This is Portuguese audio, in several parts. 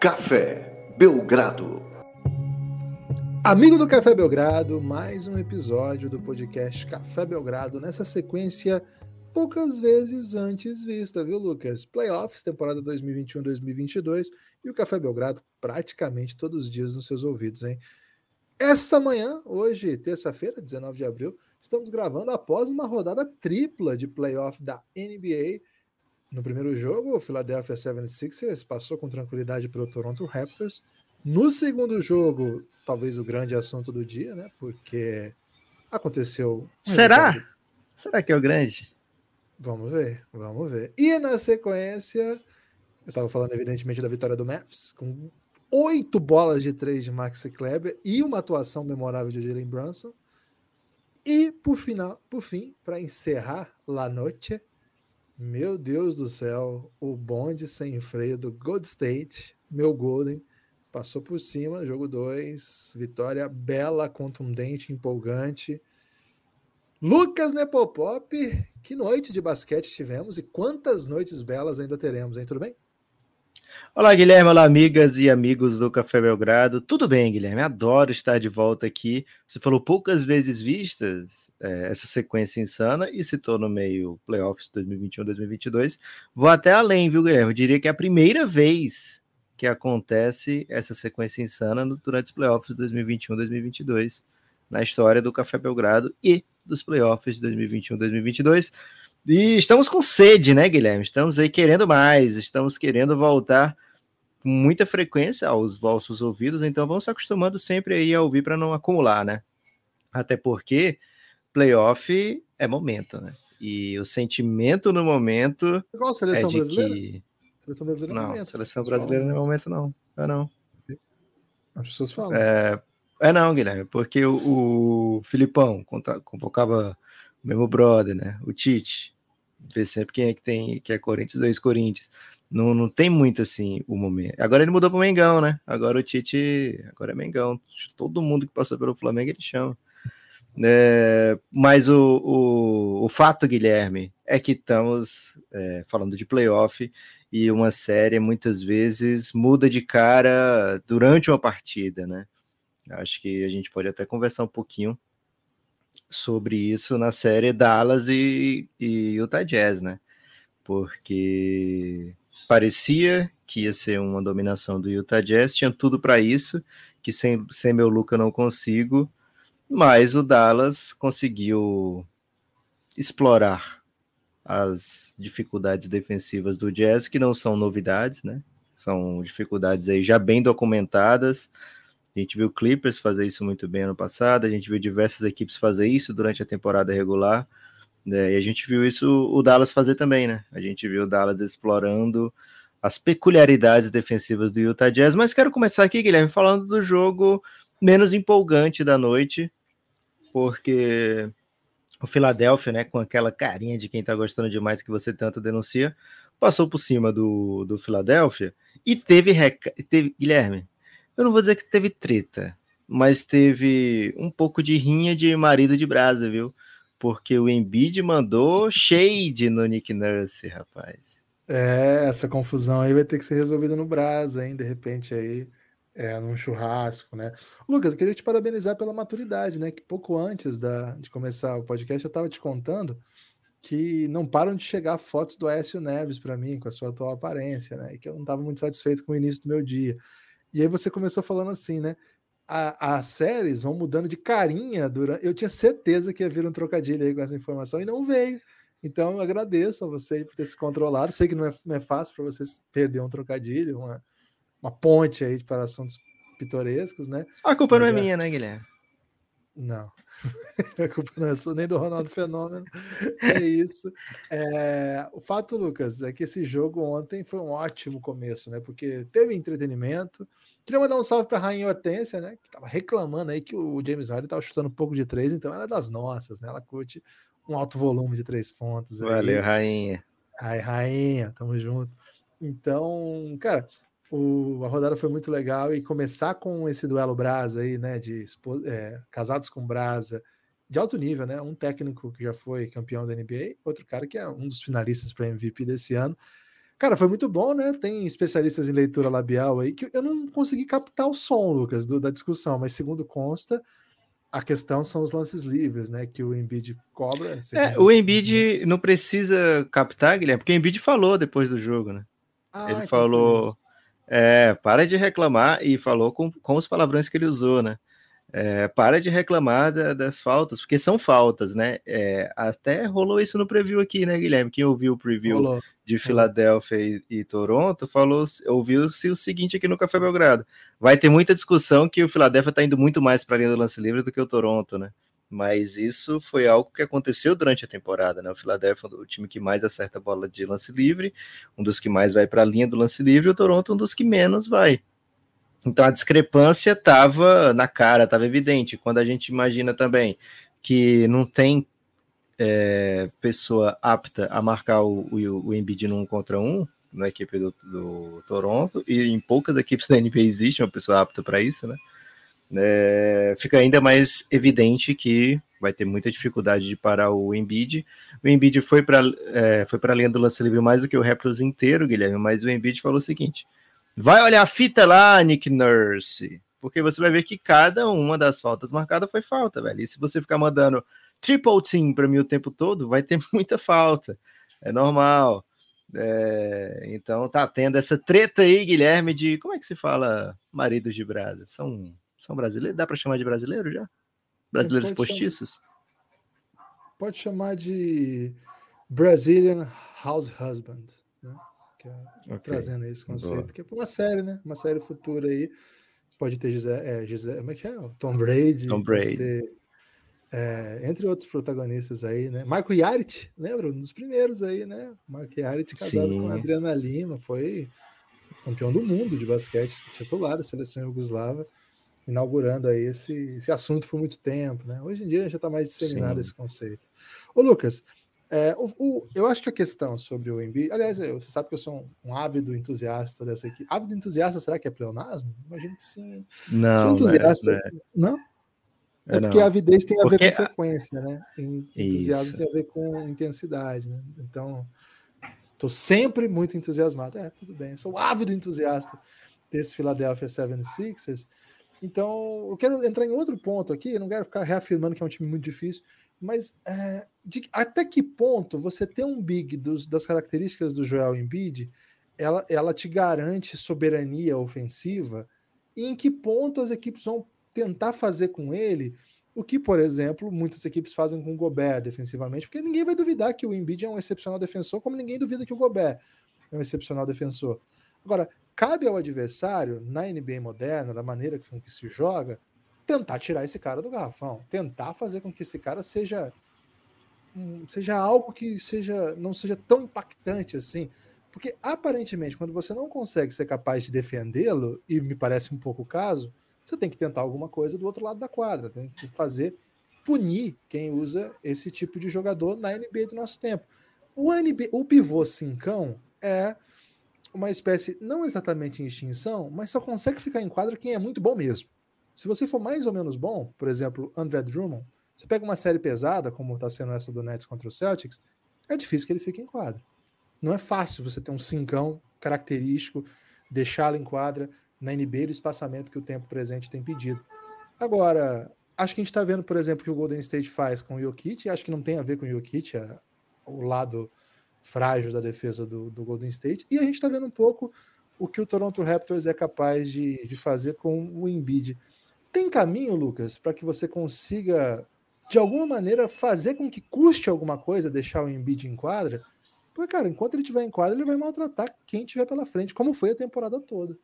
Café Belgrado. Amigo do Café Belgrado, mais um episódio do podcast Café Belgrado nessa sequência poucas vezes antes vista, viu, Lucas? Playoffs, temporada 2021-2022 e o Café Belgrado praticamente todos os dias nos seus ouvidos, hein? Essa manhã, hoje, terça-feira, 19 de abril, estamos gravando após uma rodada tripla de playoff da NBA no primeiro jogo, o Philadelphia 76ers passou com tranquilidade pelo Toronto Raptors. No segundo jogo, talvez o grande assunto do dia, né? Porque aconteceu. Um Será? Resultado... Será que é o grande? Vamos ver, vamos ver. E na sequência, eu estava falando evidentemente da vitória do Mavs, com oito bolas de três de Max Kleber e uma atuação memorável de Jalen Brunson. E por final, por fim, para encerrar la noite, meu Deus do céu, o bonde sem freio do Gold State, meu Golden, passou por cima, jogo 2, vitória bela, contundente, empolgante. Lucas Nepopop, que noite de basquete tivemos e quantas noites belas ainda teremos, hein? Tudo bem? Olá, Guilherme. Olá, amigas e amigos do Café Belgrado. Tudo bem, Guilherme? Adoro estar de volta aqui. Você falou poucas vezes vistas é, essa sequência insana e citou no meio playoffs 2021-2022. Vou até além, viu, Guilherme? Eu diria que é a primeira vez que acontece essa sequência insana durante os playoffs de 2021-2022 na história do Café Belgrado e dos playoffs de 2021-2022. E estamos com sede, né, Guilherme? Estamos aí querendo mais, estamos querendo voltar com muita frequência aos vossos ouvidos, então vamos se acostumando sempre aí a ouvir para não acumular, né? Até porque playoff é momento, né? E o sentimento no momento Igual a seleção é de brasileira? que Seleção brasileira não, momento, seleção brasileira não é momento não, é não. As pessoas falam. É, é não, Guilherme, porque o, o Filipão convocava mesmo brother, né? O Tite. Vê sempre quem é que tem, que é Corinthians, dois Corinthians. Não, não tem muito assim o momento. Agora ele mudou para o Mengão, né? Agora o Tite, agora é Mengão. Todo mundo que passou pelo Flamengo ele chama. É, mas o, o, o, fato, Guilherme, é que estamos é, falando de playoff e uma série muitas vezes muda de cara durante uma partida, né? Acho que a gente pode até conversar um pouquinho sobre isso na série Dallas e, e Utah Jazz, né? Porque parecia que ia ser uma dominação do Utah Jazz, tinha tudo para isso, que sem, sem meu Luca não consigo, mas o Dallas conseguiu explorar as dificuldades defensivas do Jazz, que não são novidades, né? São dificuldades aí já bem documentadas, a gente viu Clippers fazer isso muito bem ano passado, a gente viu diversas equipes fazer isso durante a temporada regular, né? e a gente viu isso o Dallas fazer também, né? A gente viu o Dallas explorando as peculiaridades defensivas do Utah Jazz, mas quero começar aqui, Guilherme, falando do jogo menos empolgante da noite, porque o Philadelphia, né, com aquela carinha de quem tá gostando demais que você tanto denuncia, passou por cima do, do Philadelphia e teve, teve Guilherme, eu não vou dizer que teve treta, mas teve um pouco de rinha de marido de brasa, viu? Porque o Embiid mandou shade no Nick Nurse, rapaz. É, essa confusão aí vai ter que ser resolvida no brasa, hein? De repente aí, é, num churrasco, né? Lucas, eu queria te parabenizar pela maturidade, né? Que pouco antes da, de começar o podcast eu estava te contando que não param de chegar fotos do Écio Neves para mim, com a sua atual aparência, né? E que eu não estava muito satisfeito com o início do meu dia. E aí você começou falando assim, né? As séries vão mudando de carinha durante. Eu tinha certeza que ia vir um trocadilho aí com essa informação e não veio. Então eu agradeço a você por ter se controlado. Sei que não é, não é fácil para vocês perder um trocadilho, uma, uma ponte aí para assuntos pitorescos, né? A culpa Mas, não é minha, né, Guilherme? Não. a culpa não é sua, nem do Ronaldo Fenômeno. É isso. É, o fato, Lucas, é que esse jogo ontem foi um ótimo começo, né? Porque teve entretenimento. Queria mandar um salve para a Rainha Hortência, né? Que estava reclamando aí que o James Harden estava chutando um pouco de três, então ela é das nossas, né? Ela curte um alto volume de três pontos. Aí. Valeu, Rainha. Ai, Rainha, tamo junto. Então, cara, o, a rodada foi muito legal e começar com esse duelo Brasa aí, né? De é, casados com Brasa, de alto nível, né? Um técnico que já foi campeão da NBA, outro cara que é um dos finalistas para MVP desse ano. Cara, foi muito bom, né? Tem especialistas em leitura labial aí que eu não consegui captar o som, Lucas, do, da discussão, mas segundo consta, a questão são os lances livres, né? Que o Embiid cobra. É, o Embiid não precisa captar, Guilherme, porque o Embiid falou depois do jogo, né? Ah, ele então falou. É, para de reclamar e falou com, com os palavrões que ele usou, né? É, para de reclamar da, das faltas, porque são faltas, né? É, até rolou isso no preview aqui, né, Guilherme? Quem ouviu o preview rolou. de Filadélfia e, e, Toronto falou, ouviu-se o seguinte aqui no Café Belgrado: vai ter muita discussão que o Filadélfia está indo muito mais para a linha do lance livre do que o Toronto, né? Mas isso foi algo que aconteceu durante a temporada, né? O Filadélfia é o time que mais acerta a bola de lance livre, um dos que mais vai para a linha do lance livre, o Toronto um dos que menos vai. Então a discrepância estava na cara, estava evidente. Quando a gente imagina também que não tem é, pessoa apta a marcar o, o, o Embiid num contra um na equipe do, do, Toronto, e em poucas equipes da NBA existe uma pessoa apta para isso, né? É, fica ainda mais evidente que vai ter muita dificuldade de parar o Embiid. O Embiid foi para é, foi a linha do lance livre mais do que o Raptors inteiro, Guilherme, mas o Embiid falou o seguinte: Vai olhar a fita lá, Nick Nurse, porque você vai ver que cada uma das faltas marcadas foi falta, velho. E se você ficar mandando triple team para mim o tempo todo, vai ter muita falta. É normal. É, então tá tendo essa treta aí, Guilherme, de como é que se fala maridos de brasa? São, são brasileiros? Dá para chamar de brasileiro já? Brasileiros postiços? Chamar, pode chamar de Brazilian House Husband. Né? que é, okay. trazendo esse conceito, Boa. que é uma série, né? Uma série futura aí. Pode ter Gisele, é, Gisele, como é que é? Tom Brady. Tom Brady. Ter, é, entre outros protagonistas aí, né? Marco Yarit, lembra? Um dos primeiros aí, né? Marco Yarit casado Sim. com a Adriana Lima, foi campeão do mundo de basquete, titular da seleção jugoslava, inaugurando aí esse, esse assunto por muito tempo, né? Hoje em dia já está mais disseminado Sim. esse conceito. Ô, Lucas, é, o, o, eu acho que a questão sobre o Embiid, aliás, você sabe que eu sou um, um, ávido entusiasta dessa equipe. Ávido entusiasta, será que é pleonasmo? Imagino que sim. Não, sou entusiasta. É, não? É, é porque não. a avidez tem a porque... ver com frequência, né? Entusiasmo Isso. tem a ver com intensidade, né? Então, estou sempre muito entusiasmado. É, tudo bem. Eu sou ávido entusiasta desse Philadelphia 76ers. Então, eu quero entrar em outro ponto aqui, não quero ficar reafirmando que é um time muito difícil, mas é, de, até que ponto você ter um big dos, das características do Joel Embiid, ela, ela te garante soberania ofensiva? E em que ponto as equipes vão tentar fazer com ele o que, por exemplo, muitas equipes fazem com o Gobert defensivamente, porque ninguém vai duvidar que o Embiid é um excepcional defensor, como ninguém duvida que o Gobert é um excepcional defensor. Agora, cabe ao adversário, na NBA moderna, da maneira com que se joga, tentar tirar esse cara do garrafão, tentar fazer com que esse cara seja seja algo que seja não seja tão impactante assim, porque aparentemente quando você não consegue ser capaz de defendê-lo e me parece um pouco o caso, você tem que tentar alguma coisa do outro lado da quadra, tem que fazer punir quem usa esse tipo de jogador na NBA do nosso tempo. O NBA, o pivô cincão é uma espécie não exatamente em extinção, mas só consegue ficar em quadra quem é muito bom mesmo. Se você for mais ou menos bom, por exemplo, André Drummond, você pega uma série pesada, como está sendo essa do Nets contra o Celtics, é difícil que ele fique em quadra. Não é fácil você ter um cincão característico, deixá-lo em quadra na NBA do espaçamento que o tempo presente tem pedido. Agora, acho que a gente está vendo, por exemplo, que o Golden State faz com o Jokic, acho que não tem a ver com o Jokic, é o lado frágil da defesa do, do Golden State, e a gente está vendo um pouco o que o Toronto Raptors é capaz de, de fazer com o Embiid. Tem caminho, Lucas, para que você consiga, de alguma maneira, fazer com que custe alguma coisa deixar o Embiid em quadra? Porque, cara, enquanto ele estiver em quadra, ele vai maltratar quem tiver pela frente, como foi a temporada toda.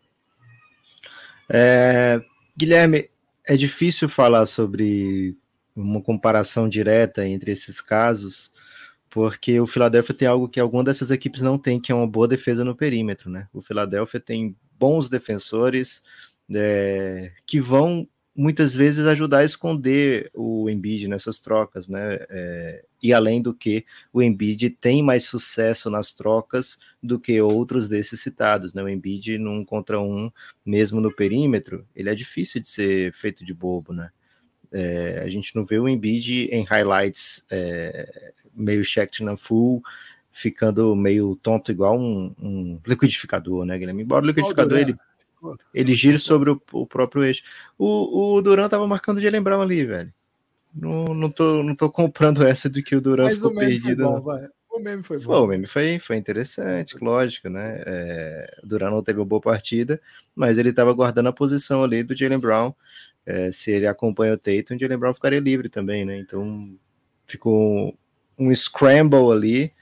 É, Guilherme, é difícil falar sobre uma comparação direta entre esses casos, porque o Philadelphia tem algo que alguma dessas equipes não tem, que é uma boa defesa no perímetro, né? O Philadelphia tem bons defensores é, que vão muitas vezes ajudar a esconder o Embiid nessas trocas, né? É, e além do que o Embiid tem mais sucesso nas trocas do que outros desses citados, né? O Embiid num contra um, mesmo no perímetro, ele é difícil de ser feito de bobo, né? É, a gente não vê o Embiid em highlights é, meio checked na full, ficando meio tonto, igual um, um liquidificador, né, Guilherme? Embora o liquidificador ele, ele gire sobre o, o próprio eixo. O, o Duran tava marcando de lembrar ali, velho. Não, não, tô, não tô comprando essa de que o Duran ficou o perdido. Bom, vai. O meme foi bom. Pô, o meme foi, foi interessante, lógico, né? É, o Duran não teve uma boa partida, mas ele estava guardando a posição ali do Jalen Brown. É, se ele acompanha o Tatum, o Jalen Brown ficaria livre também, né? Então ficou um scramble ali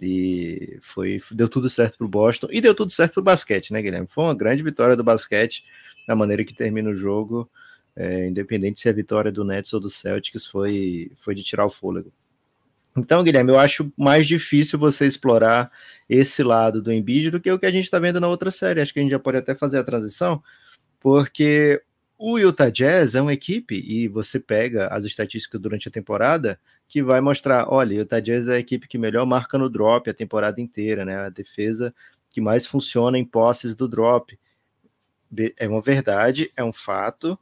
e foi deu tudo certo para o Boston e deu tudo certo para o basquete, né, Guilherme? Foi uma grande vitória do basquete, da maneira que termina o jogo, é, independente se a vitória do Nets ou do Celtics foi, foi de tirar o fôlego. Então, Guilherme, eu acho mais difícil você explorar esse lado do Embiid do que o que a gente está vendo na outra série. Acho que a gente já pode até fazer a transição, porque o Utah Jazz é uma equipe, e você pega as estatísticas durante a temporada, que vai mostrar, olha, o Utah Jazz é a equipe que melhor marca no drop a temporada inteira, né? A defesa que mais funciona em posses do drop. É uma verdade, é um fato,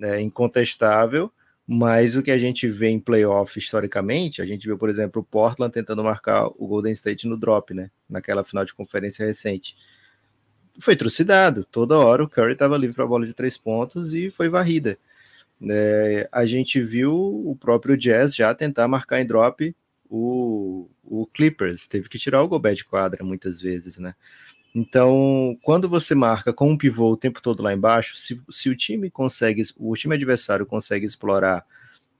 é incontestável, mas o que a gente vê em playoff historicamente, a gente viu, por exemplo, o Portland tentando marcar o Golden State no drop, né? Naquela final de conferência recente. Foi trucidado, toda hora o Curry estava livre para a bola de três pontos e foi varrida. É, a gente viu o próprio Jazz já tentar marcar em drop o, o Clippers, teve que tirar o Gobert de quadra muitas vezes, né? Então, quando você marca com um pivô o tempo todo lá embaixo, se, se o time consegue, o time adversário consegue explorar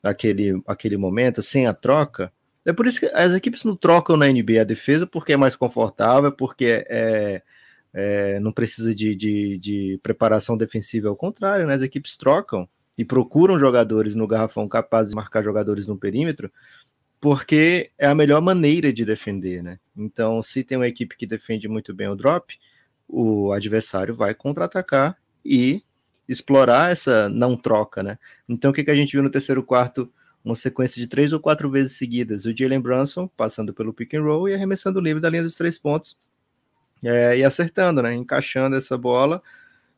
aquele, aquele momento sem a troca, é por isso que as equipes não trocam na NBA a defesa porque é mais confortável, porque é, é não precisa de, de, de, preparação defensiva, ao contrário, né? as equipes trocam e procuram jogadores no garrafão capazes de marcar jogadores no perímetro, porque é a melhor maneira de defender, né? Então, se tem uma equipe que defende muito bem o drop, o adversário vai contra-atacar e explorar essa não troca, né? Então, o que, que a gente viu no terceiro quarto? Uma sequência de três ou quatro vezes seguidas. O Jalen Brunson passando pelo pick and roll e arremessando livre da linha dos três pontos é, e acertando, né? Encaixando essa bola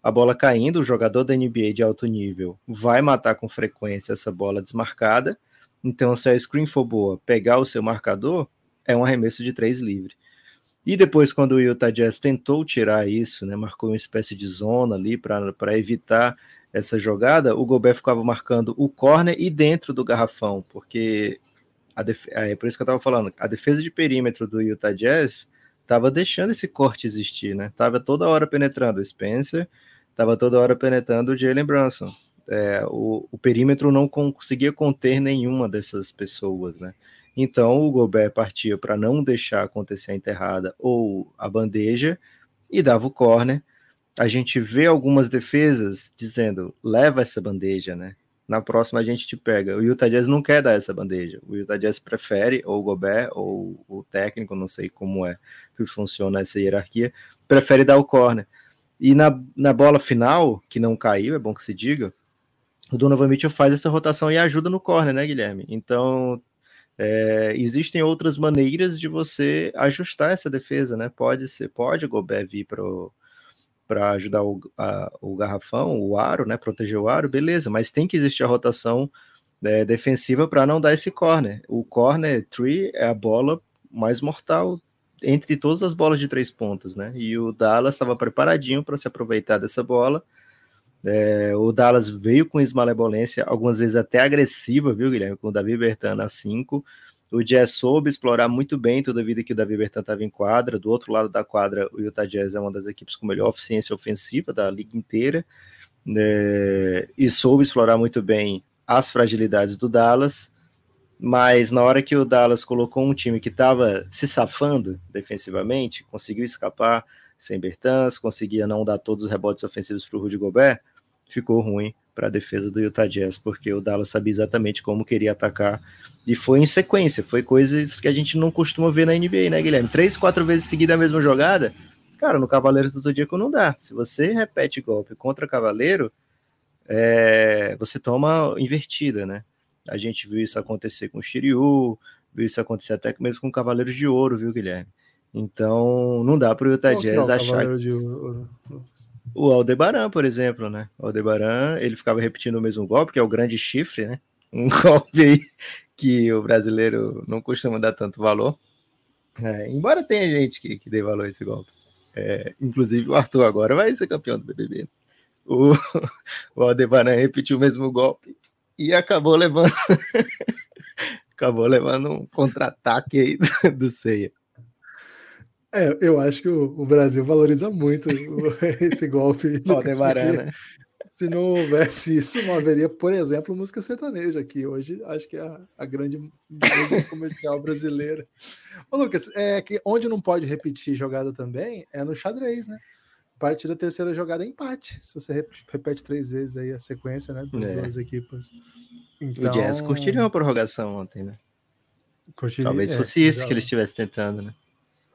a bola caindo, o jogador da NBA de alto nível vai matar com frequência essa bola desmarcada. Então, se a screen for boa, pegar o seu marcador, é um arremesso de três livre. E depois, quando o Utah Jazz tentou tirar isso, né, marcou uma espécie de zona ali para evitar essa jogada, o Gobert ficava marcando o corner e dentro do garrafão, porque a def... é por isso que eu estava falando, a defesa de perímetro do Utah Jazz estava deixando esse corte existir, né? Tava toda hora penetrando o Spencer, estava toda hora penetrando o Jalen Brunson. É, o, o, perímetro não conseguia conter nenhuma dessas pessoas, né? Então o Gobert partia para não deixar acontecer a enterrada ou a bandeja e dava o corner. A gente vê algumas defesas dizendo leva essa bandeja, né? Na próxima a gente te pega. O Utah Jazz não quer dar essa bandeja. O Utah Jazz prefere, ou o Gobert, ou o técnico, não sei como é que funciona essa hierarquia, prefere dar o corner. E na, na bola final, que não caiu, é bom que se diga, o Donovan Mitchell faz essa rotação e ajuda no corner, né, Guilherme? Então, é, existem outras maneiras de você ajustar essa defesa, né? Pode ser, pode o Gobert vir para ajudar o, a, o garrafão, o aro, né? Proteger o aro, beleza, mas tem que existir a rotação é, defensiva para não dar esse corner. O corner tree é a bola mais mortal entre todas as bolas de três pontos, né? E o Dallas estava preparadinho para se aproveitar dessa bola. É, o Dallas veio com esmalebolência, algumas vezes até agressiva, viu, Guilherme? Com o Davi Bertan a 5. O Jazz soube explorar muito bem toda a vida que o Davi Bertan estava em quadra. Do outro lado da quadra, o Utah Jazz é uma das equipes com melhor eficiência ofensiva da liga inteira. É, e soube explorar muito bem as fragilidades do Dallas mas na hora que o Dallas colocou um time que estava se safando defensivamente, conseguiu escapar sem Bertans, conseguia não dar todos os rebotes ofensivos para o Rudy Gobert, ficou ruim para a defesa do Utah Jazz, porque o Dallas sabia exatamente como queria atacar e foi em sequência, foi coisas que a gente não costuma ver na NBA, né, Guilherme? Três, quatro vezes seguida a mesma jogada, cara, no Cavaleiro do Zodíaco não dá. Se você repete golpe contra Cavaleiro, é, você toma invertida, né? A gente viu isso acontecer com o Shiryu, viu isso acontecer até mesmo com Cavaleiros de Ouro, viu, Guilherme? Então, não dá para o Utah Jazz achar. O Aldebaran, por exemplo, né? O Aldebaran, ele ficava repetindo o mesmo golpe, que é o grande chifre, né? Um golpe aí que o brasileiro não costuma dar tanto valor. É, embora tenha gente que, que dê valor a esse golpe. É, inclusive o Arthur agora vai ser campeão do BBB. O, o Aldebaran repetiu o mesmo golpe e acabou levando acabou levando um contra-ataque aí do, do Ceia. É, eu acho que o, o Brasil valoriza muito esse golpe. Aldebaran, né? Se não houvesse isso, não haveria, por exemplo, música sertaneja aqui. Hoje acho que é a, a grande música comercial brasileira. Ô, Lucas, é que onde não pode repetir jogada também é no xadrez, né? Partida terceira jogada é empate. Se você repete três vezes aí a sequência, né? Das é. duas equipes. Então... O Jazz curtiria uma prorrogação ontem, né? Curtiria, Talvez é, fosse é, isso que ele estivesse tentando, né?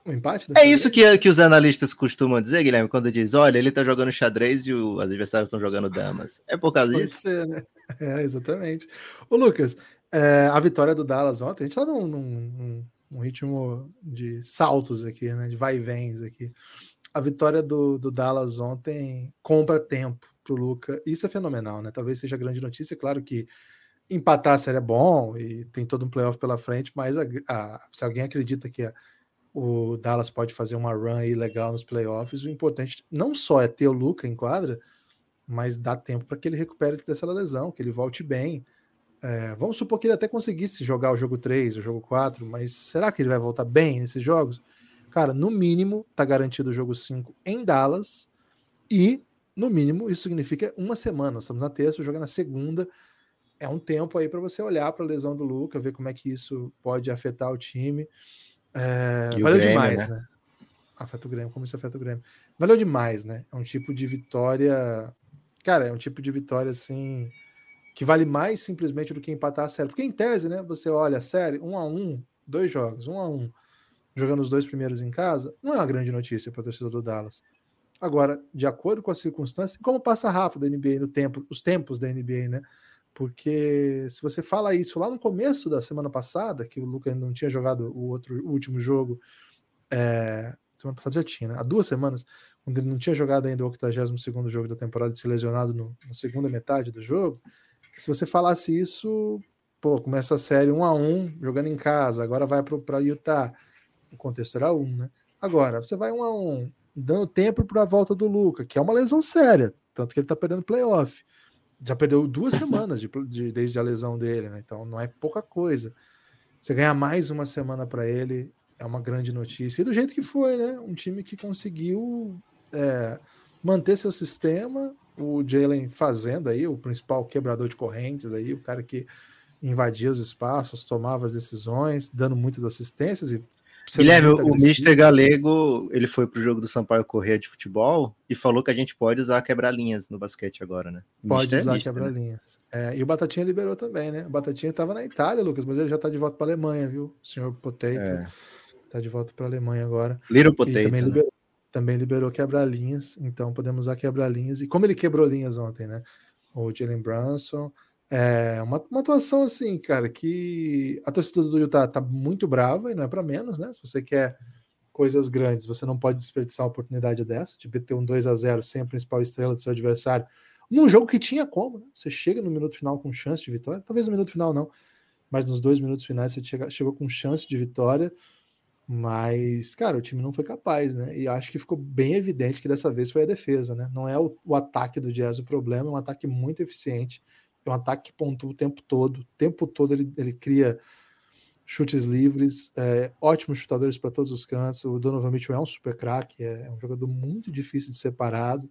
Um empate? É isso que, que os analistas costumam dizer, Guilherme, quando diz, olha, ele tá jogando xadrez e os adversários estão jogando damas. É por causa Pode disso? Ser, né? É, exatamente. Ô, Lucas, é, a vitória do Dallas ontem, a gente tá num, num, num, ritmo de saltos aqui, né? De vai e vens aqui. A vitória do, do Dallas ontem compra tempo pro Luca. Isso é fenomenal, né? Talvez seja grande notícia. Claro que empatar a série é bom e tem todo um playoff pela frente, mas a, a, se alguém acredita que a, o Dallas pode fazer uma run aí legal nos playoffs, o importante não só é ter o Luca em quadra, mas dar tempo para que ele recupere dessa lesão, que ele volte bem. É, vamos supor que ele até conseguisse jogar o jogo 3, o jogo 4, mas será que ele vai voltar bem nesses jogos? Cara, no mínimo, tá garantido o jogo 5 em Dallas e, no mínimo, isso significa uma semana. Estamos na terça, joga na segunda. É um tempo aí para você olhar para a lesão do Luca, ver como é que isso pode afetar o time. É, valeu Grêmio, demais, né? né? Afeta o Grêmio, como isso afeta o Grêmio. Valeu demais, né? É um tipo de vitória. Cara, é um tipo de vitória assim que vale mais simplesmente do que empatar a série. Porque em tese, né? Você olha a série, um a um, dois jogos, um a um, jogando os dois primeiros em casa, não é uma grande notícia para o torcedor do Dallas. Agora, de acordo com as circunstâncias, como passa rápido a NBA no tempo, os tempos da NBA, né? Porque se você fala isso lá no começo da semana passada, que o Lucas não tinha jogado o outro o último jogo, é, semana passada já tinha, né? Há duas semanas, quando ele não tinha jogado ainda o 82 jogo da temporada, se lesionado no, na segunda metade do jogo, se você falasse isso, pô, começa a série um a um, jogando em casa, agora vai para Utah. O contexto era um, né? Agora, você vai um a um, dando tempo para a volta do Luca, que é uma lesão séria, tanto que ele está perdendo playoff já perdeu duas semanas de, de, desde a lesão dele, né? Então não é pouca coisa. Você ganhar mais uma semana para ele é uma grande notícia. E do jeito que foi, né? Um time que conseguiu é, manter seu sistema, o Jalen fazendo aí, o principal quebrador de correntes aí, o cara que invadia os espaços, tomava as decisões, dando muitas assistências e Guilherme, o Mister Galego, ele foi pro jogo do Sampaio Correia de futebol e falou que a gente pode usar quebra-linhas no basquete agora, né? pode usar é quebra-linhas. Né? É, e o Batatinha liberou também, né? O Batatinha tava na Itália, Lucas, mas ele já tá de volta pra Alemanha, viu? O senhor Potato é. tá de volta pra Alemanha agora. Little Potato. E também, né? liberou, também liberou quebra-linhas, então podemos usar quebra-linhas. E como ele quebrou linhas ontem, né? O Jalen Brunson, é uma, uma atuação assim, cara, que a torcida do Utah tá muito brava e não é para menos, né? Se você quer coisas grandes, você não pode desperdiçar uma oportunidade dessa, tipo ter um 2 a 0 sem a principal estrela do seu adversário, num jogo que tinha como, né? Você chega no minuto final com chance de vitória, talvez no minuto final não, mas nos dois minutos finais você chega, chegou com chance de vitória, mas, cara, o time não foi capaz, né? E acho que ficou bem evidente que dessa vez foi a defesa, né? Não é o, o ataque do Jazz o problema, é um ataque muito eficiente é um ataque que pontua o tempo todo. O tempo todo ele, ele cria chutes livres, é, ótimos chutadores para todos os cantos. O Donovan Mitchell é um super craque, é, é, um jogador muito difícil de ser parado.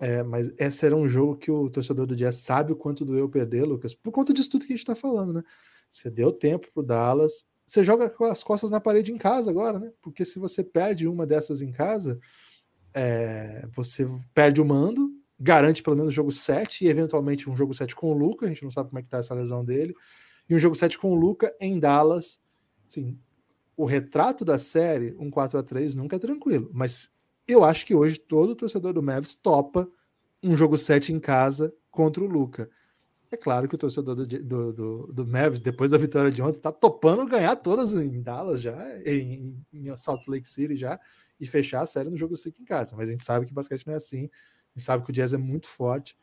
É, mas esse era um jogo que o torcedor do Jazz sabe o quanto doeu perder, Lucas, por conta disso tudo que a gente está falando, né? Você deu tempo para o Dallas, você joga com as costas na parede em casa agora, né? Porque se você perde uma dessas em casa, é, você perde o mando, garante pelo menos o jogo 7 e eventualmente um jogo 7 com o Luca, a gente não sabe como é que tá essa lesão dele, e um jogo 7 com o Luca em Dallas. Assim, o retrato da série, um 4 a 3 nunca é tranquilo, mas eu acho que hoje todo torcedor do Mavs topa um jogo 7 em casa contra o Luca. É claro que o torcedor do, do, do, do Mavs, depois da vitória de ontem, tá topando ganhar todas em Dallas já, em, em Salt Lake City já, e fechar a série no jogo 5 em casa. Mas a gente sabe que basquete não é assim gente sabe que o Jazz é muito forte.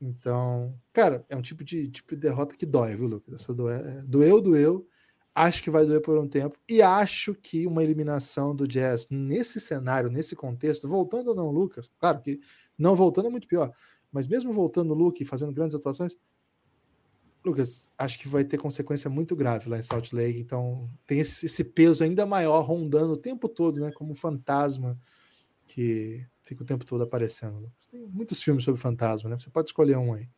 Então, cara, é um tipo de, tipo de derrota que dói, viu, Lucas? Essa doeu, é, doeu, doeu. Acho que vai doer por um tempo. E acho que uma eliminação do Jazz nesse cenário, nesse contexto, voltando ou não, Lucas, claro que não voltando é muito pior, mas mesmo voltando o Luke e fazendo grandes atuações, Lucas, acho que vai ter consequência muito grave lá em Salt Lake. Então tem esse, esse peso ainda maior rondando o tempo todo, né? Como fantasma que fica o tempo todo aparecendo. Lucas. Tem muitos filmes sobre fantasma, né? Você pode escolher um aí.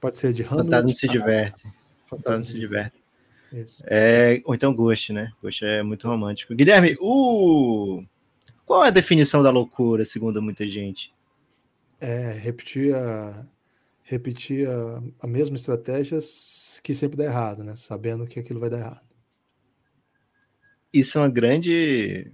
Pode ser de Hamlet. Fantasma se diverte. Fantasma se diverte. É, ou então Ghost, né? Ghost é muito romântico. Guilherme, o... qual é a definição da loucura, segundo muita gente? É, repetir a, repetir a, a mesma estratégia que sempre dá errado, né? Sabendo que aquilo vai dar errado. Isso é uma grande.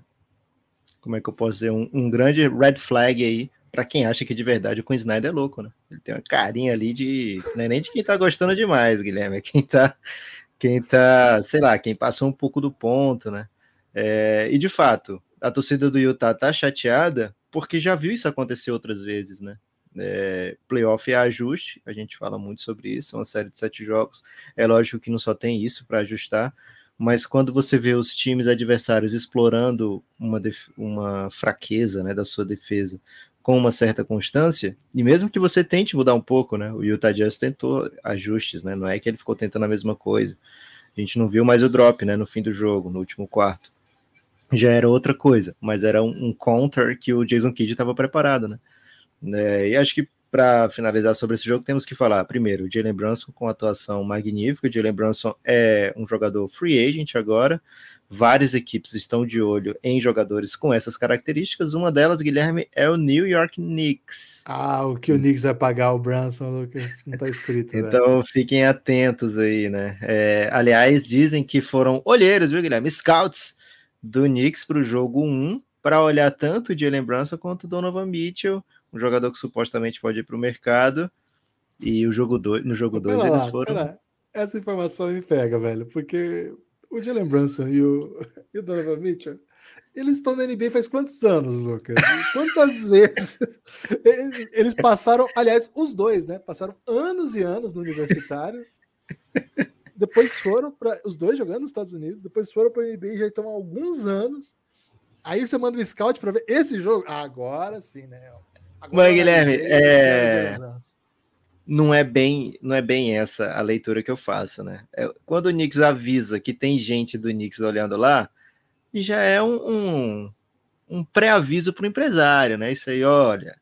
Como é que eu posso dizer? Um, um grande red flag aí para quem acha que de verdade o Queen Snyder é louco, né? Ele tem uma carinha ali de. Não é nem de quem tá gostando demais, Guilherme, é quem tá quem tá, sei lá, quem passou um pouco do ponto, né? É, e de fato, a torcida do Utah tá chateada porque já viu isso acontecer outras vezes, né? É, playoff é ajuste, a gente fala muito sobre isso, uma série de sete jogos. É lógico que não só tem isso para ajustar, mas quando você vê os times adversários explorando uma, uma fraqueza né, da sua defesa com uma certa constância, e mesmo que você tente mudar um pouco, né? O Utah Jazz tentou ajustes, né? Não é que ele ficou tentando a mesma coisa. A gente não viu mais o drop, né? No fim do jogo, no último quarto. Já era outra coisa, mas era um, um counter que o Jason Kidd estava preparado, né? É, e acho que para finalizar sobre esse jogo, temos que falar primeiro, Jalen Brunson com atuação magnífica. Jalen Brunson é um jogador free agent agora, várias equipes estão de olho em jogadores com essas características. Uma delas, Guilherme, é o New York Knicks. Ah, o que o Knicks vai pagar o Brunson, Lucas, não está escrito. então fiquem atentos aí, né? É, aliás, dizem que foram olheiros, viu, Guilherme? Scouts do Knicks para o jogo 1 para olhar tanto o Jalen Brunson quanto o Donovan Mitchell, um jogador que supostamente pode ir para o mercado. E o jogo dois, no jogo 2 eles foram. Essa informação me pega, velho, porque o Jalen Brunson e o, e o Donovan Mitchell, eles estão na NBA faz quantos anos, Lucas? Quantas vezes eles passaram, aliás, os dois, né? Passaram anos e anos no universitário. Depois foram para os dois jogando nos Estados Unidos, depois foram para a NBA já estão há alguns anos. Aí você manda um scout para ver esse jogo. Agora sim, né? Agora Mas, Guilherme, é não é bem não é bem essa a leitura que eu faço, né? É, quando o Knicks avisa que tem gente do Knicks olhando lá, já é um, um, um pré-aviso para o empresário, né? Isso aí, olha,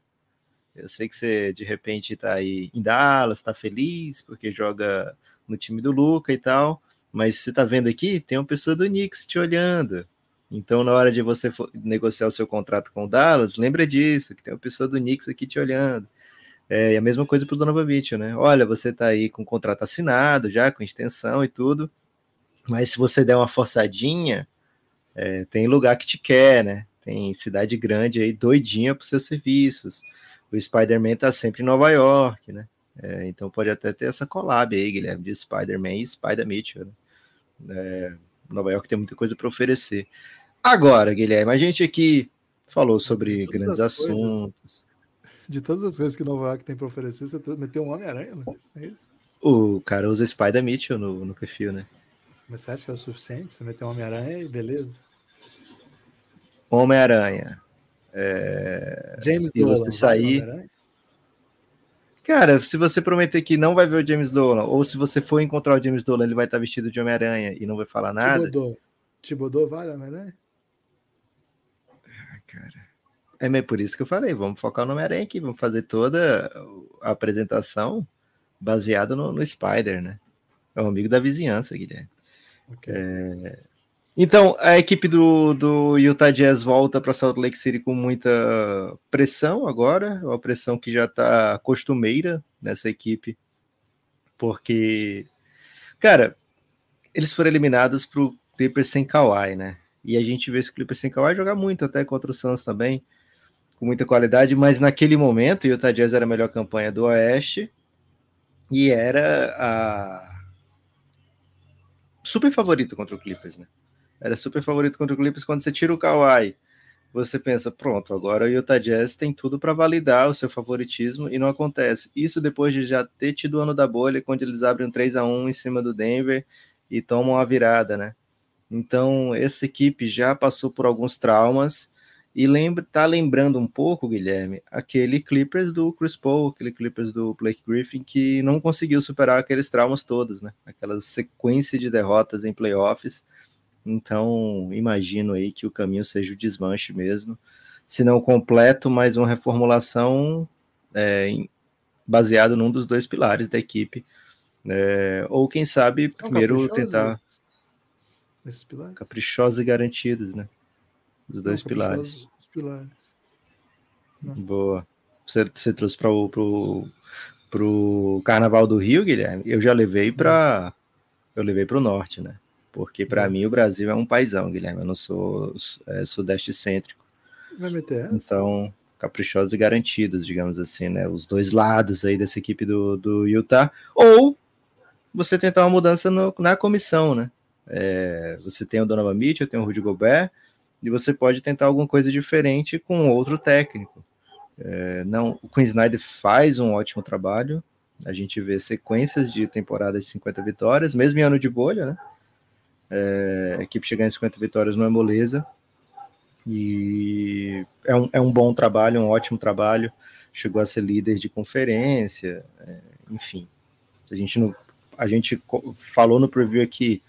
eu sei que você de repente está aí em Dallas, está feliz porque joga no time do Luca e tal, mas você está vendo aqui, tem uma pessoa do Knicks te olhando. Então, na hora de você negociar o seu contrato com o Dallas, lembra disso, que tem uma pessoa do Knicks aqui te olhando. É, e a mesma coisa para o Donovan Mitchell, né? Olha, você está aí com o contrato assinado já, com extensão e tudo, mas se você der uma forçadinha, é, tem lugar que te quer, né? Tem cidade grande aí doidinha para seus serviços. O Spider-Man está sempre em Nova York, né? É, então pode até ter essa collab aí, Guilherme, de Spider-Man e Spider-Mitchell. Né? É, Nova York tem muita coisa para oferecer. Agora, Guilherme, a gente aqui falou sobre grandes assuntos. Coisas de todas as coisas que Nova York tem para oferecer, você meteu um Homem-Aranha, é isso? O cara usa Spider Mitchell no, no perfil, né? Mas você acha que é o suficiente? Você meteu um Homem-Aranha e beleza? Homem-Aranha. É... James e Dolan. Você sair. Cara, se você prometer que não vai ver o James Dolan, ou se você for encontrar o James Dolan, ele vai estar vestido de Homem-Aranha e não vai falar nada. Tibodô. Tibodô vale Homem-Aranha? Ah, cara. É meio por isso que eu falei, vamos focar no Homem-Aranha aqui, vamos fazer toda a apresentação baseada no, no Spider, né? É um amigo da vizinhança, Guilherme. Okay. É... Então, a equipe do, do Utah Jazz volta para Salt Lake City com muita pressão agora, uma pressão que já está costumeira nessa equipe, porque, cara, eles foram eliminados para o Clippers sem Kawhi, né? E a gente vê esse Clippers sem Kawhi jogar muito até contra o Suns também com muita qualidade, mas naquele momento o Utah Jazz era a melhor campanha do Oeste e era a super favorito contra o Clippers, né? Era super favorito contra o Clippers quando você tira o Kawhi. Você pensa, pronto, agora o Utah Jazz tem tudo para validar o seu favoritismo e não acontece. Isso depois de já ter tido o ano da bolha, quando eles abrem um 3 a 1 em cima do Denver e tomam a virada, né? Então, essa equipe já passou por alguns traumas e lembra, tá lembrando um pouco, Guilherme, aquele Clippers do Chris Paul, aquele Clippers do Blake Griffin, que não conseguiu superar aqueles traumas todos, né? Aquela sequência de derrotas em playoffs. Então, imagino aí que o caminho seja o desmanche mesmo. Se não completo, mas uma reformulação é, baseado num dos dois pilares da equipe. É, ou quem sabe, primeiro tentar. Esses pilares? Caprichosos e garantidos, né? Os dois pilares. Os pilares. Não. Boa. Você, você trouxe para o pro, pro Carnaval do Rio, Guilherme? Eu já levei para eu levei para o norte, né? Porque para mim o Brasil é um paizão, Guilherme. Eu não sou é, sudeste cêntrico. Vai meter essa? Então, caprichosos e garantidos, digamos assim, né? Os dois lados aí dessa equipe do, do Utah. Ou você tentar uma mudança no, na comissão, né? É, você tem o Donovan Mitchell, tem o Rudy Gobert, e você pode tentar alguma coisa diferente com outro técnico. É, não, o Queen Snyder faz um ótimo trabalho. A gente vê sequências de temporadas de 50 vitórias, mesmo em ano de bolha, né? É, a equipe chegar em 50 vitórias não é moleza. E é um, é um bom trabalho, um ótimo trabalho. Chegou a ser líder de conferência, é, enfim. A gente, não, a gente falou no preview aqui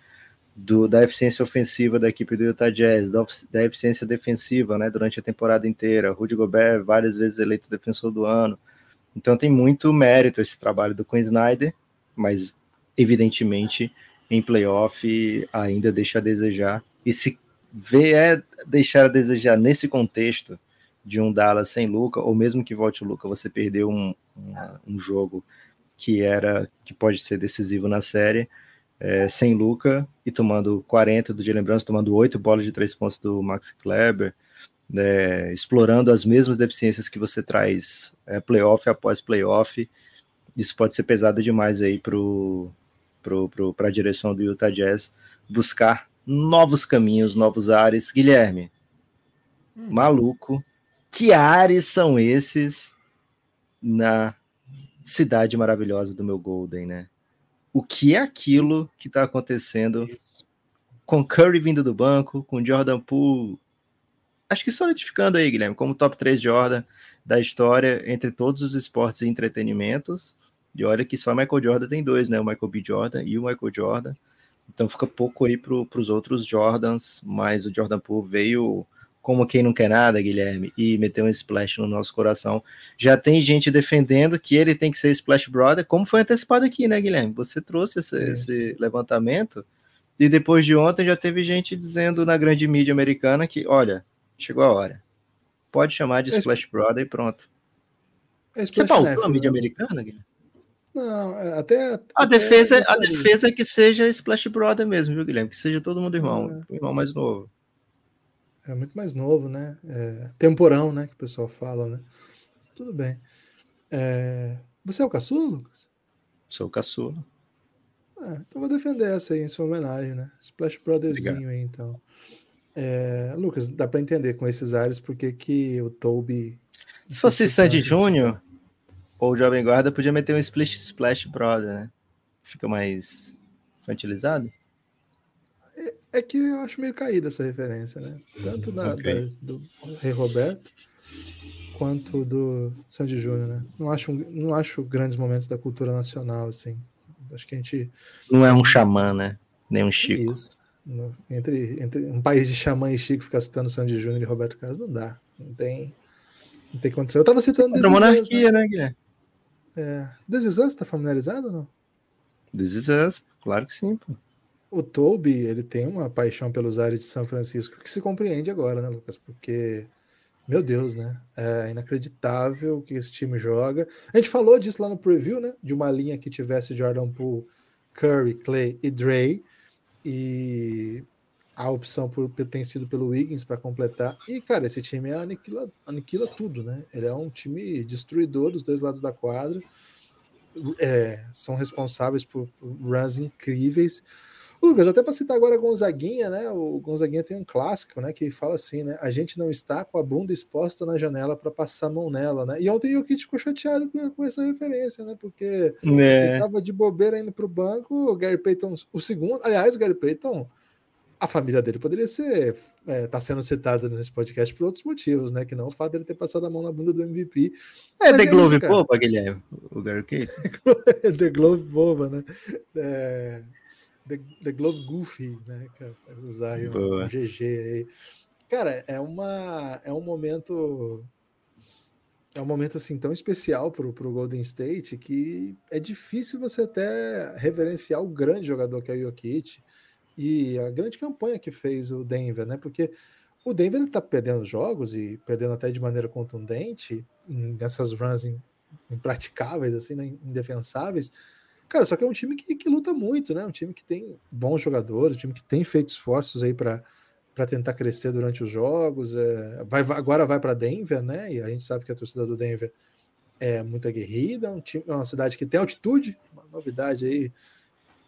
do, da eficiência ofensiva da equipe do Utah Jazz, da, da eficiência defensiva, né, durante a temporada inteira. Rudy Gobert, várias vezes eleito defensor do ano. Então tem muito mérito esse trabalho do Quinn Snyder, mas evidentemente em playoff ainda deixa a desejar. E se vê é deixar a desejar nesse contexto de um Dallas sem Luca, ou mesmo que volte o Luca, você perdeu um, um, um jogo que era que pode ser decisivo na série é, sem Luca e tomando 40 do Jalen Brunson, tomando 8 bolas de três pontos do Max Kleber, né, explorando as mesmas deficiências que você traz é, playoff após playoff. Isso pode ser pesado demais aí para pro, pro, a direção do Utah Jazz buscar novos caminhos, novos ares. Guilherme, hum. maluco, que ares são esses na cidade maravilhosa do meu Golden, né? O que é aquilo que está acontecendo com Curry vindo do banco, com Jordan Poole, acho que solidificando aí, Guilherme, como top 3 Jordan da história entre todos os esportes e entretenimentos. E olha que só Michael Jordan tem dois, né? O Michael B. Jordan e o Michael Jordan. Então fica pouco aí para os outros Jordans, mas o Jordan Poole veio como quem não quer nada, Guilherme, e meteu um splash no nosso coração. Já tem gente defendendo que ele tem que ser Splash Brother, como foi antecipado aqui, né, Guilherme? Você trouxe esse, é. esse levantamento, e depois de ontem já teve gente dizendo na grande mídia americana que, olha, chegou a hora. Pode chamar de é Splash Brother e pronto. É Você pautou a mídia né? americana, Guilherme? Não, é, até. A até defesa, a defesa é que seja Splash Brother mesmo, viu, Guilherme? Que seja todo mundo irmão, é. irmão mais novo. É muito mais novo, né? É, temporão, né? Que o pessoal fala, né? Tudo bem. É, você é o caçula, Lucas? Sou o caçula. É, então vou defender essa aí em sua homenagem, né? Splash Brotherzinho aí, então. É, Lucas, dá para entender com esses ares porque que o Toby. Se fosse Sandy Júnior ou o Jovem Guarda, podia meter um Splash Splash Brother, né? Fica mais infantilizado. É que eu acho meio caída essa referência, né? Tanto da, okay. da do Rei Roberto quanto do Sandy Júnior, né? Não acho, não acho grandes momentos da cultura nacional, assim. Acho que a gente. Não é um xamã, né? Nem um Chico. Isso. Entre, entre um país de xamã e Chico ficar citando Sandy Júnior e Roberto Carlos não dá. Não tem, não tem condição. Eu tava citando. Contra monarquia, né, né Guilherme? É. This Is Us, tá familiarizado ou não? This Is Us, claro que sim, pô o Toby, ele tem uma paixão pelos ares de São Francisco que se compreende agora, né, Lucas? Porque, meu Deus, né? É inacreditável que esse time joga. A gente falou disso lá no preview, né? De uma linha que tivesse Jordan Poole, Curry, Clay e Dre. E a opção por, tem sido pelo Wiggins para completar. E, cara, esse time aniquila, aniquila tudo, né? Ele é um time destruidor dos dois lados da quadra. É, são responsáveis por runs incríveis. Lucas, até para citar agora Gonzaguinha, né? O Gonzaguinha tem um clássico, né? Que fala assim, né? A gente não está com a bunda exposta na janela para passar a mão nela, né? E ontem o Kit ficou chateado com, com, essa referência, né? Porque é. ele tava de bobeira indo para o banco, o Gary Payton, o segundo, aliás, o Gary Payton, a família dele poderia ser, é, tá sendo citada nesse podcast por outros motivos, né? Que não o fato dele ter passado a mão na bunda do MVP. É The é Glove boba, Guilherme, o Gary Payton. The Glove boba, né? É... The, The Glove Goofy, né? Usar aí um, um GG aí. Cara, é uma é um momento é um momento assim tão especial para o Golden State que é difícil você até reverenciar o grande jogador que é o Jokic e a grande campanha que fez o Denver, né? Porque o Denver está perdendo jogos e perdendo até de maneira contundente nessas runs impraticáveis, assim, né? indefensáveis. Cara, só que é um time que, que luta muito, né? Um time que tem bons jogadores, um time que tem feito esforços aí para para tentar crescer durante os jogos. É, vai, agora vai para Denver, né? E a gente sabe que a torcida do Denver é muito aguerrida, um time, é uma cidade que tem altitude, uma novidade aí.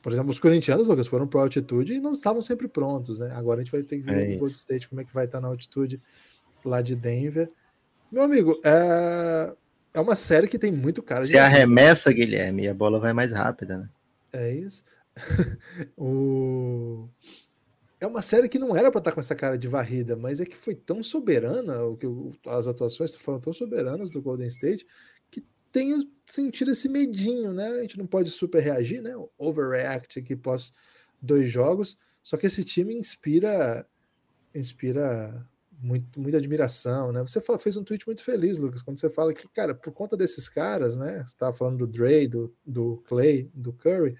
Por exemplo, os corintianos, Lucas, foram para altitude e não estavam sempre prontos, né? Agora a gente vai ter que ver é o Gold State como é que vai estar na altitude lá de Denver. Meu amigo, é, é uma série que tem muito cara. Se arremessa, Guilherme, a bola vai mais rápida, né? É isso. o... É uma série que não era para estar com essa cara de varrida, mas é que foi tão soberana, o que as atuações foram tão soberanas do Golden State, que tenho sentido esse medinho, né? A gente não pode super reagir, né? Overreact aqui pós dois jogos. Só que esse time inspira inspira muito, muita admiração, né? Você fez um tweet muito feliz, Lucas, quando você fala que, cara, por conta desses caras, né? Você estava falando do Dre, do, do Clay, do Curry,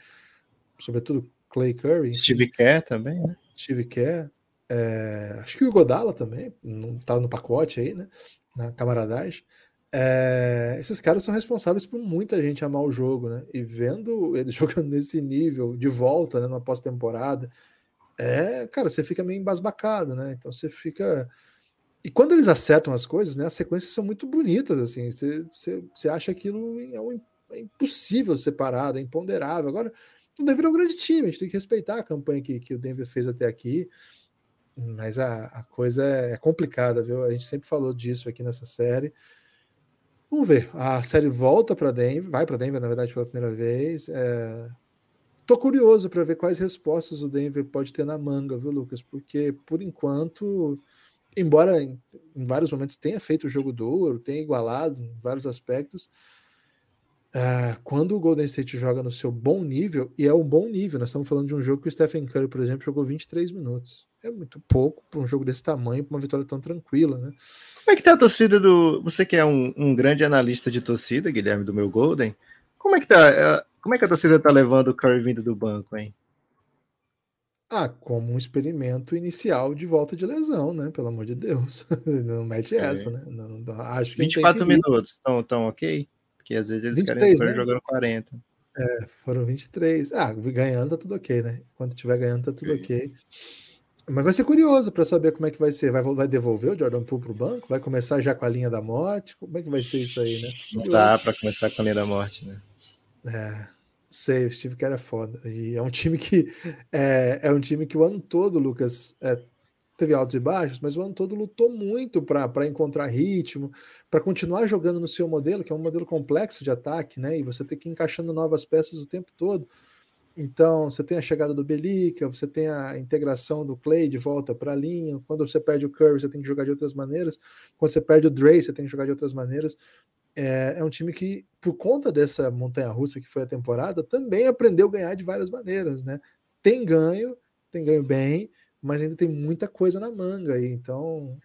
sobretudo Clay Curry. Steve Kerr também, né? Steve Kerr. É, acho que o Godala também, não estava no pacote aí, né? Na camaradagem. É, esses caras são responsáveis por muita gente amar o jogo, né? E vendo eles jogando nesse nível de volta, né? Na pós-temporada, é, cara, você fica meio embasbacado, né? Então você fica. E quando eles acertam as coisas, né? As sequências são muito bonitas, assim. Você, você, você acha aquilo é, um, é impossível separado, é imponderável. Agora, o Denver é um grande time, a gente tem que respeitar a campanha que, que o Denver fez até aqui. Mas a, a coisa é, é complicada, viu? A gente sempre falou disso aqui nessa série. Vamos ver. A série volta para Denver, vai para Denver, na verdade, pela primeira vez. É, Tô curioso para ver quais respostas o Denver pode ter na manga, viu, Lucas? Porque, por enquanto, embora em, em vários momentos tenha feito o jogo duro, tenha igualado em vários aspectos, uh, quando o Golden State joga no seu bom nível, e é um bom nível, nós estamos falando de um jogo que o Stephen Curry, por exemplo, jogou 23 minutos. É muito pouco para um jogo desse tamanho, para uma vitória tão tranquila, né? Como é que tá a torcida do. Você que é um, um grande analista de torcida, Guilherme, do meu Golden, como é que tá? É, como é que a torcida tá levando o Curry vindo do banco, hein? Ah, como um experimento inicial de volta de lesão, né? Pelo amor de Deus. não mete essa, né? Não, não, acho que 24 minutos, estão tão ok? Porque às vezes eles 23, querem né? jogando 40. É, foram 23. Ah, ganhando tá tudo ok, né? Quando tiver ganhando tá tudo ok. Mas vai ser curioso para saber como é que vai ser. Vai, vai devolver o Jordan Poole pro banco? Vai começar já com a linha da morte? Como é que vai ser isso aí, né? Não dá para começar com a linha da morte, né? É, Sei, o Steve Kerr é foda. E é um time que é, é um time que o ano todo, Lucas, é, teve altos e baixos, mas o ano todo lutou muito para encontrar ritmo, para continuar jogando no seu modelo, que é um modelo complexo de ataque, né? E você tem que ir encaixando novas peças o tempo todo. Então, você tem a chegada do Belica, você tem a integração do Clay de volta para a linha. Quando você perde o Curry, você tem que jogar de outras maneiras. Quando você perde o Dre, você tem que jogar de outras maneiras é, é, um time que, por conta dessa montanha russa que foi a temporada, também aprendeu a ganhar de várias maneiras, né? Tem ganho, tem ganho bem, mas ainda tem muita coisa na manga aí. Então,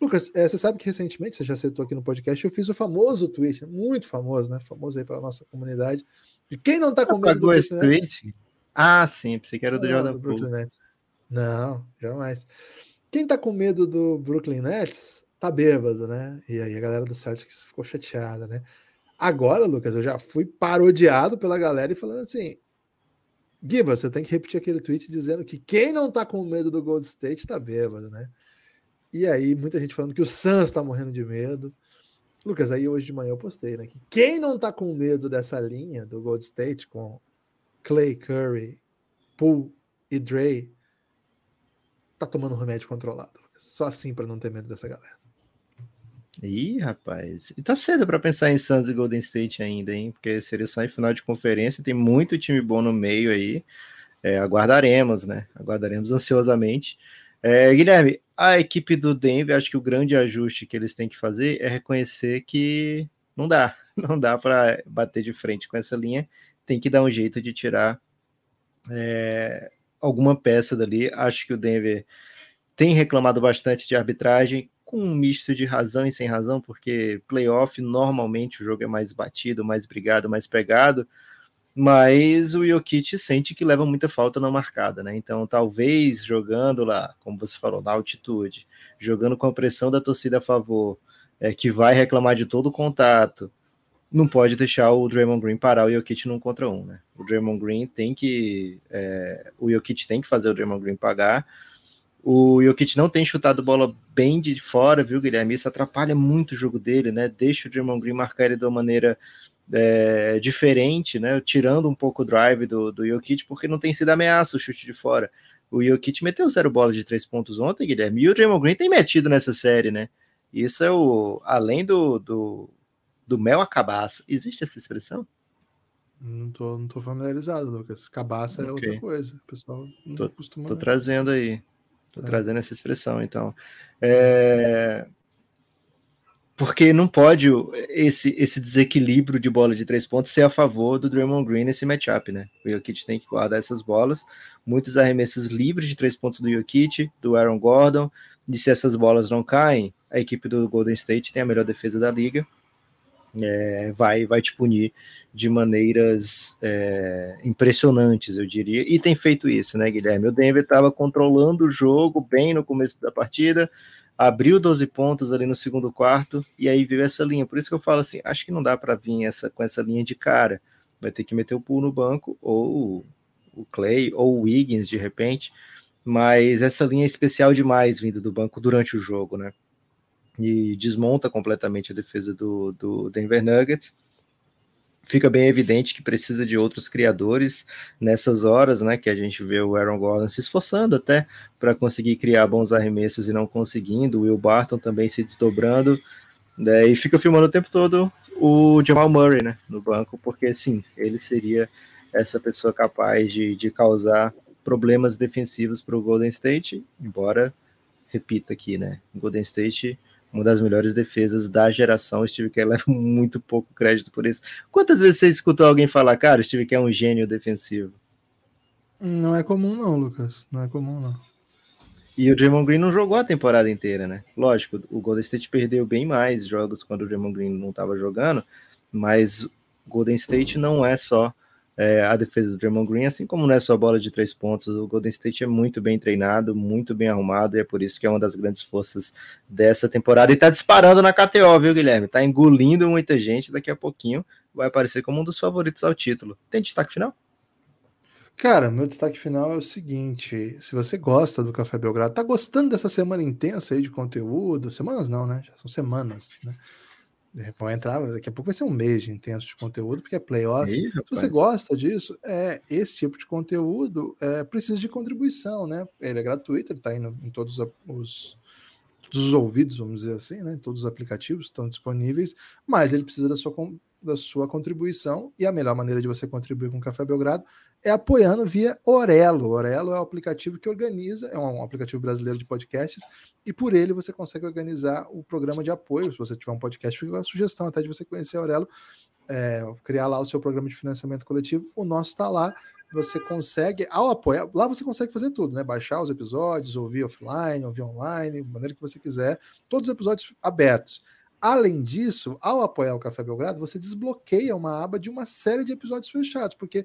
Lucas, é, você sabe que recentemente, você já citou aqui no podcast, eu fiz o famoso tweet, muito famoso, né? Famoso aí para nossa comunidade. De quem não tá com medo do esse tweet? Ah, sim, pensei que era do Jordan Nets. Não, jamais. Quem tá com medo do Brooklyn Nets tá bêbado, né? E aí a galera do Celtics ficou chateada, né? Agora, Lucas, eu já fui parodiado pela galera e falando assim: Giba, você tem que repetir aquele tweet dizendo que quem não tá com medo do Gold State tá bêbado, né? E aí, muita gente falando que o Suns tá morrendo de medo. Lucas, aí hoje de manhã eu postei, né? Que quem não tá com medo dessa linha do Gold State com Clay Curry, Poole e Dre tá tomando remédio controlado. Só assim para não ter medo dessa galera. Ih, rapaz. E tá cedo para pensar em Suns e Golden State ainda, hein? Porque seria só em final de conferência, tem muito time bom no meio aí. É, aguardaremos, né? Aguardaremos ansiosamente. É, Guilherme, a equipe do Denver, acho que o grande ajuste que eles têm que fazer é reconhecer que não dá, não dá para bater de frente com essa linha, tem que dar um jeito de tirar é, alguma peça dali. Acho que o Denver tem reclamado bastante de arbitragem, com um misto de razão e sem razão, porque playoff normalmente o jogo é mais batido, mais brigado, mais pegado, mas o Jokic sente que leva muita falta não marcada, né? Então, talvez jogando lá, como você falou, na altitude, jogando com a pressão da torcida a favor, é, que vai reclamar de todo o contato, não pode deixar o Draymond Green parar o Jokic num contra um, né? O Draymond Green tem que. É, o Jokic tem que fazer o Draymond Green pagar. O Jokic não tem chutado bola bem de fora, viu, Guilherme? Isso atrapalha muito o jogo dele, né? Deixa o Draymond Green marcar ele de uma maneira é, diferente, né? Tirando um pouco o drive do, do Jokic, porque não tem sido ameaça o chute de fora. O Jokic meteu zero bola de três pontos ontem, Guilherme, e o Draymond Green tem metido nessa série, né? Isso é o. Além do, do, do mel a cabaça. Existe essa expressão? Não tô, não tô familiarizado, Lucas. Cabaça okay. é outra coisa. O pessoal não tô, costuma. Tô trazendo aí. É. trazendo essa expressão, então. É... Porque não pode esse, esse desequilíbrio de bola de três pontos ser a favor do Draymond Green nesse matchup, né? O Jokic tem que guardar essas bolas. Muitos arremessos livres de três pontos do Jokic, do Aaron Gordon. E se essas bolas não caem, a equipe do Golden State tem a melhor defesa da liga é, vai, vai te punir de maneiras é, impressionantes, eu diria, e tem feito isso, né, Guilherme? O Denver estava controlando o jogo bem no começo da partida, abriu 12 pontos ali no segundo quarto, e aí veio essa linha. Por isso que eu falo assim: acho que não dá para vir essa, com essa linha de cara. Vai ter que meter o pulo no banco, ou o Clay, ou o Wiggins de repente, mas essa linha é especial demais vindo do banco durante o jogo, né? E desmonta completamente a defesa do, do Denver Nuggets. Fica bem evidente que precisa de outros criadores nessas horas, né? Que a gente vê o Aaron Gordon se esforçando até para conseguir criar bons arremessos e não conseguindo. O Will Barton também se desdobrando. Né, e fica filmando o tempo todo o Jamal Murray, né? No banco, porque sim, ele seria essa pessoa capaz de, de causar problemas defensivos para o Golden State, embora repita aqui, né? Golden State uma das melhores defesas da geração. O Steve Kerr leva muito pouco crédito por isso. Quantas vezes você escutou alguém falar, cara, o Steve Kerr é um gênio defensivo? Não é comum, não, Lucas. Não é comum, não. E o Draymond Green não jogou a temporada inteira, né? Lógico, o Golden State perdeu bem mais jogos quando o Draymond Green não estava jogando, mas o Golden State não é só é, a defesa do Draymond Green, assim como não é só bola de três pontos, o Golden State é muito bem treinado, muito bem arrumado, e é por isso que é uma das grandes forças dessa temporada. E tá disparando na KTO, viu, Guilherme? Tá engolindo muita gente, daqui a pouquinho vai aparecer como um dos favoritos ao título. Tem destaque final? Cara, meu destaque final é o seguinte: se você gosta do Café Belgrado, tá gostando dessa semana intensa aí de conteúdo, semanas não, né? Já são semanas, né? Vão entrar, daqui a pouco vai ser um mês de intenso de conteúdo, porque é playoff. Aí, Se você gosta disso, é, esse tipo de conteúdo é, precisa de contribuição, né? Ele é gratuito, ele está no, em todos os, todos os ouvidos, vamos dizer assim, né? Todos os aplicativos estão disponíveis, mas ele precisa da sua, da sua contribuição, e a melhor maneira de você contribuir com o Café Belgrado é apoiando via Orelo. Orelo é o aplicativo que organiza, é um aplicativo brasileiro de podcasts e por ele você consegue organizar o programa de apoio. Se você tiver um podcast, fica a sugestão até de você conhecer a Aurelo, é, criar lá o seu programa de financiamento coletivo. O nosso está lá. Você consegue, ao apoiar, lá você consegue fazer tudo, né? Baixar os episódios, ouvir offline, ouvir online, da maneira que você quiser, todos os episódios abertos. Além disso, ao apoiar o Café Belgrado, você desbloqueia uma aba de uma série de episódios fechados, porque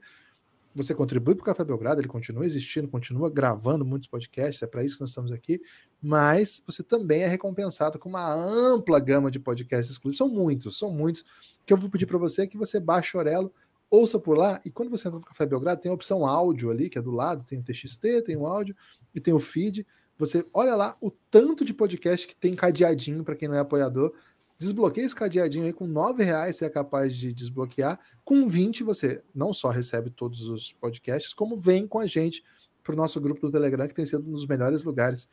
você contribui para o Café Belgrado, ele continua existindo, continua gravando muitos podcasts, é para isso que nós estamos aqui, mas você também é recompensado com uma ampla gama de podcasts exclusivos. São muitos, são muitos, que eu vou pedir para você que você baixe o Orelo, ouça por lá, e quando você entra no Café Belgrado, tem a opção áudio ali, que é do lado, tem o TXT, tem o áudio e tem o feed. Você olha lá o tanto de podcast que tem cadeadinho para quem não é apoiador. Desbloqueia esse cadeadinho aí com nove reais você é capaz de desbloquear. Com 20 você não só recebe todos os podcasts, como vem com a gente para o nosso grupo do Telegram, que tem sido um dos melhores lugares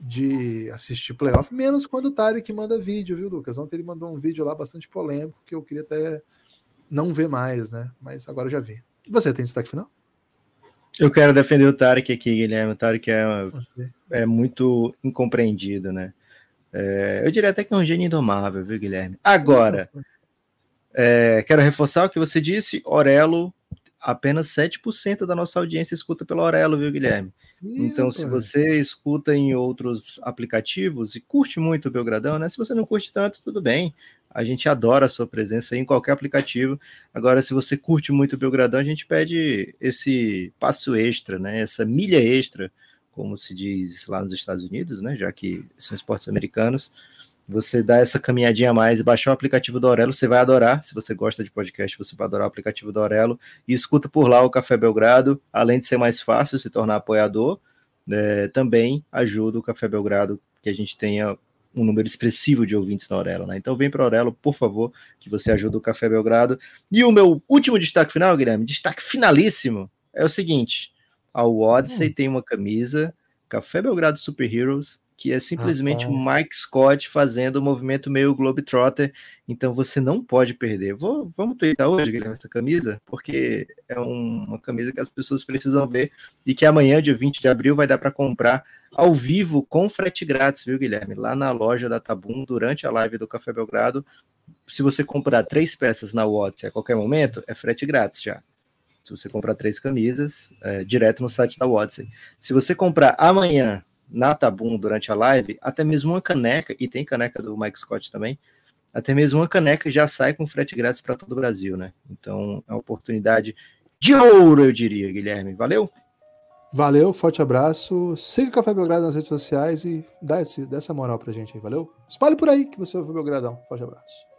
de assistir playoff, menos quando o Tarek manda vídeo, viu, Lucas? Ontem ele mandou um vídeo lá bastante polêmico que eu queria até não ver mais, né? Mas agora eu já vi. Você tem destaque final? Eu quero defender o Tarek aqui, Guilherme. O Tarek é, é muito incompreendido, né? É, eu diria até que é um gênio indomável, viu, Guilherme? Agora, é, quero reforçar o que você disse, Orelo, apenas 7% da nossa audiência escuta pelo Orelo, viu, Guilherme? Então, se você escuta em outros aplicativos e curte muito o Belgradão, né? Se você não curte tanto, tudo bem. A gente adora a sua presença em qualquer aplicativo. Agora, se você curte muito o Belgradão, a gente pede esse passo extra, né? Essa milha extra, como se diz lá nos Estados Unidos, né? Já que são esportes americanos você dá essa caminhadinha a mais, baixar o aplicativo do Aurelo, você vai adorar. Se você gosta de podcast, você vai adorar o aplicativo do Aurelo e escuta por lá o Café Belgrado. Além de ser mais fácil se tornar apoiador, é, também ajuda o Café Belgrado que a gente tenha um número expressivo de ouvintes na Aurelo, né? Então vem para Aurelo, por favor, que você ajuda o Café Belgrado. E o meu último destaque final, Guilherme, destaque finalíssimo, é o seguinte: a Odyssey hum. tem uma camisa Café Belgrado Super Heroes que é simplesmente o Mike Scott fazendo o movimento meio Globetrotter, então você não pode perder. Vou, vamos twittar hoje, Guilherme, essa camisa, porque é um, uma camisa que as pessoas precisam ver e que amanhã, dia 20 de abril, vai dar para comprar ao vivo com frete grátis, viu, Guilherme? Lá na loja da Tabum, durante a live do Café Belgrado. Se você comprar três peças na WhatsApp a qualquer momento, é frete grátis já. Se você comprar três camisas, é, direto no site da WhatsApp. Se você comprar amanhã na Tabum durante a live, até mesmo uma caneca, e tem caneca do Mike Scott também, até mesmo uma caneca já sai com frete grátis para todo o Brasil, né? Então é uma oportunidade de ouro, eu diria, Guilherme. Valeu? Valeu, forte abraço. Siga o Café Belgrado nas redes sociais e dá, esse, dá essa moral pra gente aí, valeu? Espalhe por aí que você ouve o Belgradão. Forte abraço.